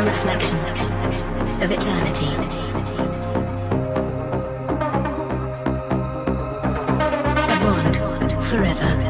A reflection of eternity. A bond forever